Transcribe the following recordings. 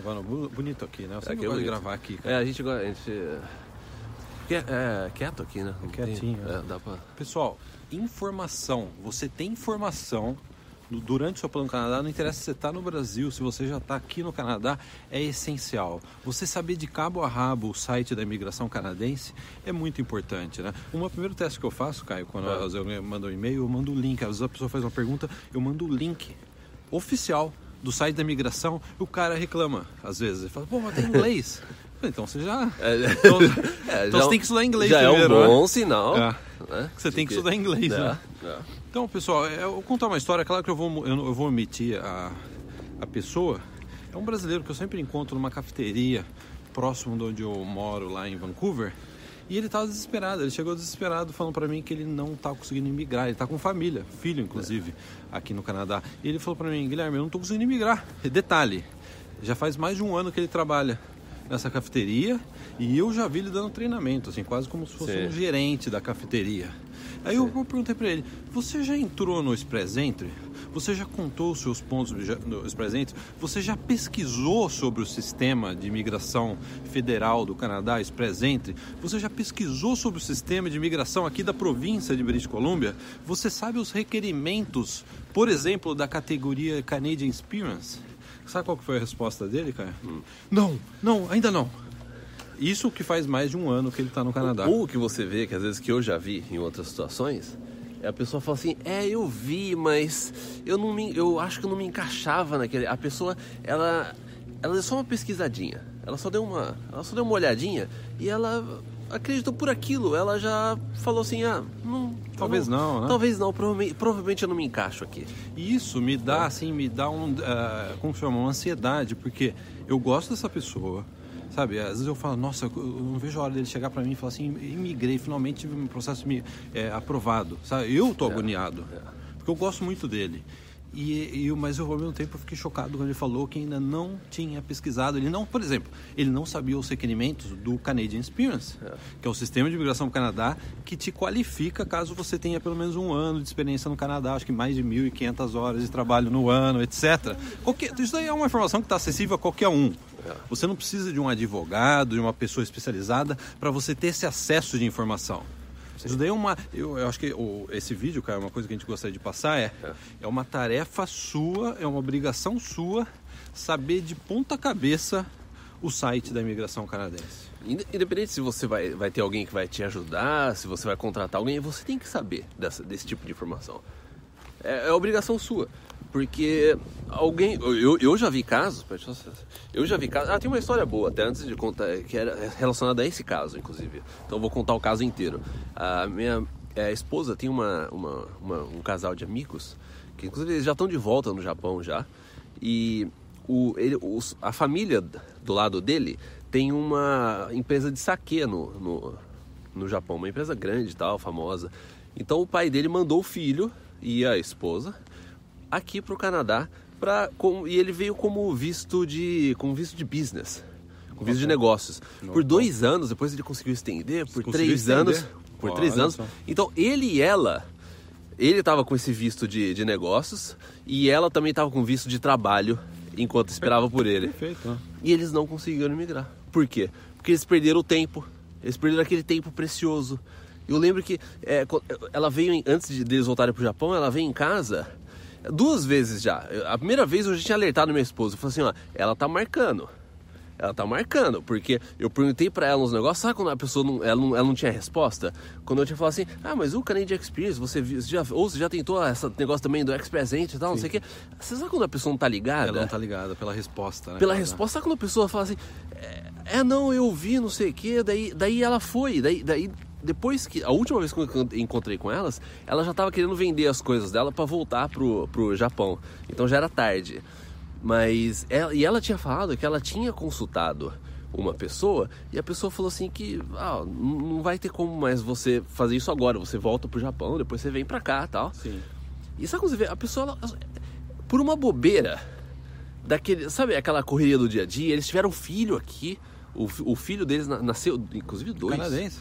Gravando bonito aqui, né? Eu sempre Aqui é de gravar aqui. É, cara. a gente, gosta- a gente que- é, quieto aqui, né? Tem- Quietinho, É, é. dá pra... Pessoal, informação. Você tem informação durante o seu plano Canadá, não interessa se você está no Brasil, se você já está aqui no Canadá, é essencial. Você saber de cabo a rabo o site da imigração canadense é muito importante, né? Um primeiro teste que eu faço, Caio, quando É. eu mando um e-mail, eu mando o link. Às vezes a pessoa faz uma pergunta, eu mando o link oficial do site da imigração o cara reclama, às vezes. Ele fala, pô, mas tem inglês. Então você já... É, Então, é, então já- você tem que estudar inglês Já primeiro, é um né? bom sinal. É. né? Você tem que De estudar inglês, É, né? é. Então, pessoal, eu vou contar uma história. Claro que eu vou, eu, eu vou omitir a, a pessoa. É um brasileiro que eu sempre encontro numa cafeteria próximo de onde eu moro, lá em Vancouver. E ele estava desesperado. Ele chegou desesperado falando para mim que ele não está conseguindo imigrar. Ele está com família, filho inclusive, aqui no Canadá. E ele falou para mim, Guilherme, eu não estou conseguindo imigrar. E detalhe, já faz mais de um ano que ele trabalha nessa cafeteria e eu já vi ele dando treinamento, assim, quase como se fosse Sim. um gerente da cafeteria. Aí eu, eu perguntei para ele: Você já entrou no Express Entry? Você já contou os seus pontos Express Entry? Você já pesquisou sobre o sistema de imigração federal do Canadá, Express Entry? Você já pesquisou sobre o sistema de imigração aqui da província de British Columbia? Você sabe os requerimentos, por exemplo, da categoria Canadian Experience? Sabe qual foi a resposta dele, cara? Não, não, ainda não. Isso que faz mais de um ano que ele está no Canadá. Ou o que você vê, que às vezes que eu já vi em outras situações, a pessoa fala assim, é, eu vi, mas eu não me, eu acho que eu não me encaixava naquele. A pessoa, ela, ela deu só uma pesquisadinha, ela só deu uma, ela só deu uma olhadinha e ela acreditou por aquilo. Ela já falou assim, ah, não, Talvez não, né? Talvez não, provavelmente, provavelmente eu não me encaixo aqui. E isso me dá, assim, me dá um, ah, como chama, uma ansiedade, porque eu gosto dessa pessoa, sabe? Às vezes eu falo, nossa, eu não vejo a hora dele chegar pra mim e falar assim, imigrei, finalmente tive um processo me, é, aprovado, sabe? Eu tô agoniado, porque eu gosto muito dele. E, e, mas eu, ao mesmo tempo eu fiquei chocado quando ele falou que ainda não tinha pesquisado. Ele não, por exemplo, ele não sabia os requerimentos do Canadian Experience, que é o sistema de imigração do Canadá que te qualifica caso você tenha pelo menos um ano de experiência no Canadá, acho que mais de 1.500 horas de trabalho no ano, etc. Qualquer, isso daí é uma informação que está acessível a qualquer um. Você não precisa de um advogado, de uma pessoa especializada para você ter esse acesso de informação. Isso daí é uma. Eu, eu acho que o- esse vídeo, cara, uma coisa que a gente gostaria de passar é. É uma tarefa sua, é uma obrigação sua saber de ponta cabeça o site da imigração canadense. Inde- Independente se você vai, vai ter alguém que vai te ajudar, se você vai contratar alguém, você tem que saber dessa- desse tipo de informação. É, é obrigação sua. Porque alguém. Eu, eu já vi casos. eu- já vi casos. Ah, tem uma história boa, até antes de contar, que era relacionada a esse caso, inclusive. Então vou contar o caso inteiro. A minha é, esposa tem uma, uma- uma- um casal de amigos, que inclusive eles já estão de volta no Japão já. E o, ele, os- a família do lado dele tem uma empresa de saque no, no, no Japão, uma empresa grande e tal, famosa. Então o pai dele mandou o filho e a esposa aqui para o Canadá pra, com, e ele veio como visto de como visto de business, com visto de negócios. Por dois anos, depois ele conseguiu estender por Conseguiu três estender? anos, por Olha três anos. só. Então ele e ela, ele estava com esse visto de, de negócios e ela também estava com visto de trabalho enquanto esperava por ele. Perfeito, né? E eles não conseguiram migrar. Por quê? Porque eles perderam o tempo. Eles perderam aquele tempo precioso. Eu lembro que é, ela veio, em- antes de deles voltarem pro Japão, ela veio em casa duas vezes já. A primeira vez eu já tinha alertado minha esposa. Eu falei assim, ó, ela tá marcando. Ela tá marcando, porque eu perguntei pra ela uns negócios, sabe quando a pessoa não, ela, não, ela não tinha resposta? Quando eu tinha falado assim, ah, mas o Canadian Experience, você, já, ou você já tentou esse negócio também do Express Entry e tal, não sei o quê. Você sabe quando a pessoa não tá ligada? Ela não tá ligada pela resposta, né? pela Ela- resposta, sabe quando a pessoa fala assim, é, é, não, eu vi, não sei o que, daí, daí ela foi, daí, daí depois que, a última vez que eu encontrei com elas, ela já tava querendo vender as coisas dela para voltar pro, pro Japão, então já era tarde, mas, ela, e ela tinha falado que ela tinha consultado uma pessoa e a pessoa falou assim que ah, não vai ter como mais você fazer isso agora, você volta pro Japão, depois você vem pra cá tal. Sim. E sabe quando você vê, a pessoa, ela- por uma bobeira, daquele, sabe aquela correria do dia a dia, eles tiveram um filho aqui, o, o filho deles na- nasceu, inclusive dois. Canadense.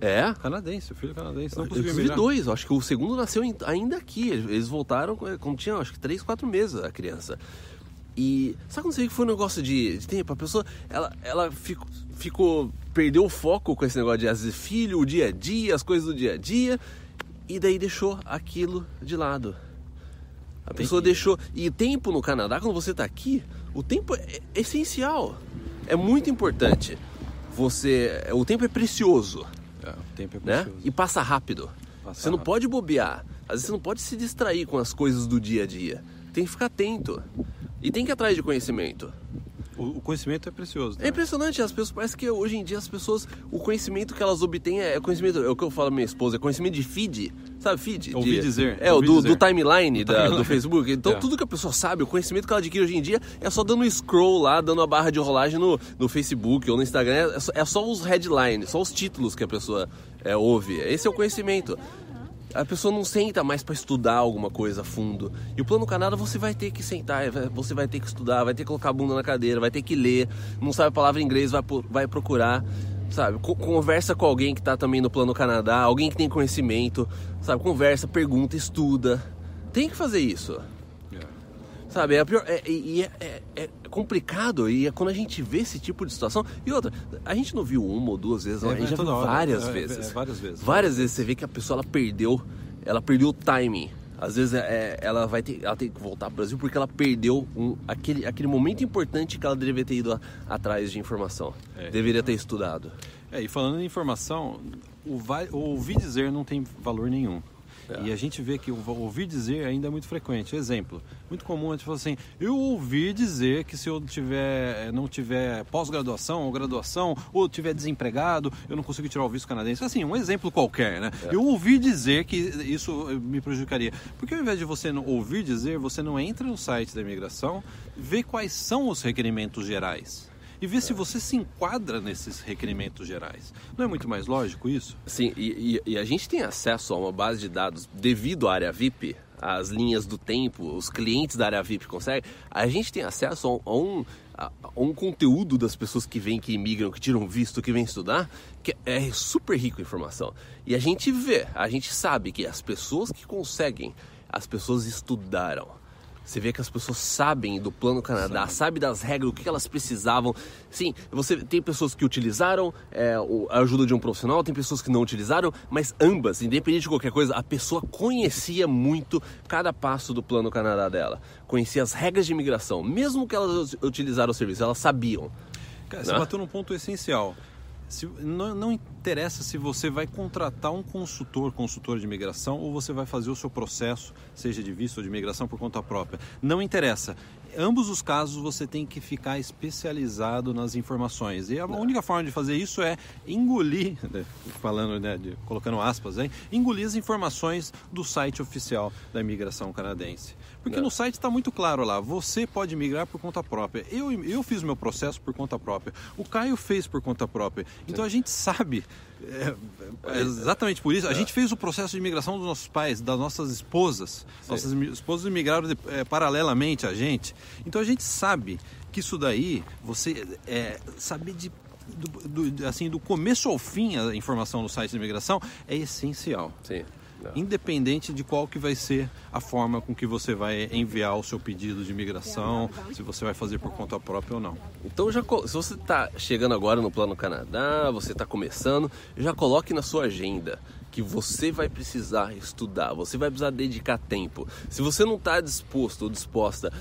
É, Canadense, o filho canadense. Não conseguiu inclusive emigrar. dois, acho que o segundo nasceu ainda aqui, eles voltaram quando tinha, acho que três, quatro meses a criança. E sabe quando você vê que foi um negócio de, de tempo? A pessoa, ela, ela ficou, ficou, perdeu o foco com esse negócio de vezes, filho, o dia a dia, as coisas do dia a dia, e daí deixou aquilo de lado. A pessoa deixou. E tempo no Canadá, quando você está aqui, o tempo é essencial. É muito importante. Você, o tempo é precioso. Tempo é precioso. Né? E passa rápido. Passa você não pode bobear. Às vezes você não pode se distrair com as coisas do dia a dia. Tem que ficar atento. E tem que ir atrás de conhecimento. O, conhecimento é precioso. Né? É impressionante, as pessoas parece que hoje em dia as pessoas, o conhecimento que elas obtêm é conhecimento, é o que eu falo à minha esposa, é conhecimento de feed, sabe feed? Ouvi dizer. É, o do, dizer. do timeline, da, timeline. do Facebook. Então é. tudo que a pessoa sabe, o conhecimento que ela adquire hoje em dia é só dando scroll lá, dando a barra de rolagem no, no Facebook ou no Instagram, é só, é só os headlines, só os títulos que a pessoa é, ouve. Esse é o conhecimento a pessoa não senta mais para estudar alguma coisa a fundo. E o plano Canadá você vai ter que sentar, você vai ter que estudar, vai ter que colocar a bunda na cadeira, vai ter que ler, não sabe a palavra em inglês, vai, vai procurar, sabe? Conversa com alguém que está também no plano Canadá, alguém que tem conhecimento, sabe? Conversa, pergunta, estuda. Tem que fazer isso. Sabe, é, pior, é, é, é, é, complicado e é quando a gente vê esse tipo de situação. E outra, a gente não viu uma ou duas vezes, é, a gente já viu hora, várias é, vezes. várias vezes. Várias vezes você vê que a pessoa ela perdeu, ela perdeu o timing. Às vezes ela vai ter, ela tem que voltar para o Brasil porque ela perdeu um, aquele, aquele momento importante que ela deveria ter ido a, atrás de informação. Deveria ter estudado. É, e falando em informação, o, vai, o ouvir dizer não tem valor nenhum. É. E a gente vê que o ouvir dizer ainda é muito frequente. Exemplo, muito comum a gente falar assim, eu ouvi dizer que se eu tiver, não tiver pós-graduação ou graduação, ou tiver desempregado, eu não consigo tirar o visto canadense. Assim, um exemplo qualquer, né? É. Eu ouvi dizer que isso me prejudicaria. Porque ao invés de você não ouvir dizer, você não entra no site da imigração, vê quais são os requerimentos gerais e ver se você se enquadra nesses requerimentos gerais. Não é muito mais lógico isso? Sim, e, e, e a gente tem acesso a uma base de dados devido à área VIP, as linhas do tempo, os clientes da área VIP conseguem, a gente tem acesso a um, a um conteúdo das pessoas que vêm, que imigram, que tiram visto, que vêm estudar, que é super rico em informação. E a gente vê, a gente sabe que as pessoas que conseguem, as pessoas estudaram você vê que as pessoas sabem do Plano Canadá, sabem das regras, o que elas precisavam. Sim, você tem pessoas que utilizaram é, a ajuda de um profissional, tem pessoas que não utilizaram, mas ambas, independente de qualquer coisa, a pessoa conhecia muito cada passo do Plano Canadá dela. Conhecia as regras de imigração. Mesmo que elas utilizaram o serviço, elas sabiam. Cara, você né? bateu num ponto essencial. Se, não, não, interessa se você vai contratar um consultor, consultor de imigração, ou você vai fazer o seu processo, seja de visto ou de imigração por conta própria. Não interessa ambos os casos você tem que ficar especializado nas informações. E a única forma de fazer isso é engolir, falando, né, de, colocando aspas, hein, engolir as informações do site oficial da imigração canadense. Porque no site está muito claro lá, você pode migrar por conta própria. Eu, eu fiz o meu processo por conta própria. O Caio fez por conta própria. Então a gente sabe é, é exatamente por isso. A gente fez o processo de imigração dos nossos pais, das nossas esposas. Sim. Nossas esposas imigraram de, é, paralelamente a gente. Então a gente sabe que isso daí, você é, saber de do, do, assim, do começo ao fim a informação no site de imigração é essencial. Sim. Independente de qual que vai ser a forma com que você vai enviar o seu pedido de imigração, se você vai fazer por conta própria ou não. Então, já, se você está chegando agora no Plano Canadá, você está começando, já coloque na sua agenda que você vai precisar estudar, você vai precisar dedicar tempo. Se você não está disposto ou disposta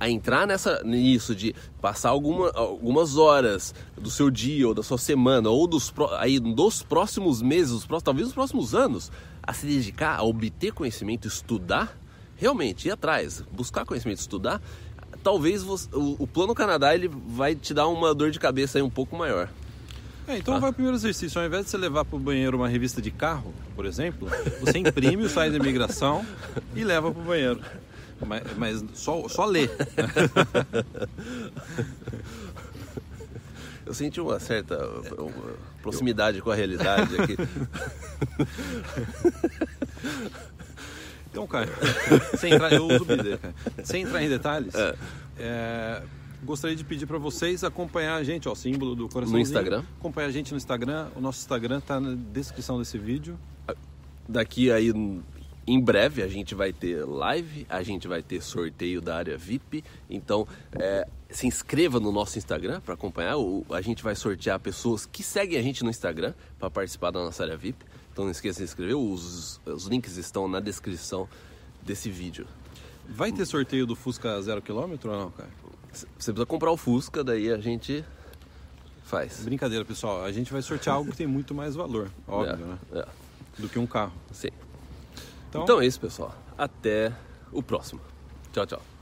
a entrar nessa nisso de passar alguma, algumas horas do seu dia ou da sua semana ou dos, aí, dos próximos meses, dos, talvez nos próximos anos, a se dedicar a obter conhecimento, estudar, realmente ir atrás, buscar conhecimento, estudar, talvez você, o, o, plano Canadá ele vai te dar uma dor de cabeça aí um pouco maior. É, então ah. vai o primeiro exercício. Ao invés de você levar para o banheiro uma revista de carro, por exemplo, você imprime o site da imigração e leva para o banheiro. Mas, mas, só, só lê. Eu senti uma certa proximidade com a realidade aqui. Então, cara, sem entrar, eu uso BD, cara. Sem entrar em detalhes, é. É, gostaria de pedir para vocês acompanhar a gente, ó, símbolo do coração. No Instagram. Acompanhar a gente no Instagram. O nosso Instagram está na descrição desse vídeo. Daqui aí em breve a gente vai ter live, a gente vai ter sorteio da área VIP. Então, é, se inscreva no nosso Instagram para acompanhar. O, a gente vai sortear pessoas que seguem a gente no Instagram para participar da nossa área VIP. Então não esqueça de se inscrever. Os, os links estão na descrição desse vídeo. Vai ter sorteio do Fusca 0km ou não, cara? Você precisa comprar o Fusca, daí a gente faz. Brincadeira, pessoal. A gente vai sortear algo que tem muito mais valor, óbvio, É, né? é. Do que um carro. Sim. Então, Então é isso, pessoal. Até o próximo. Tchau, tchau.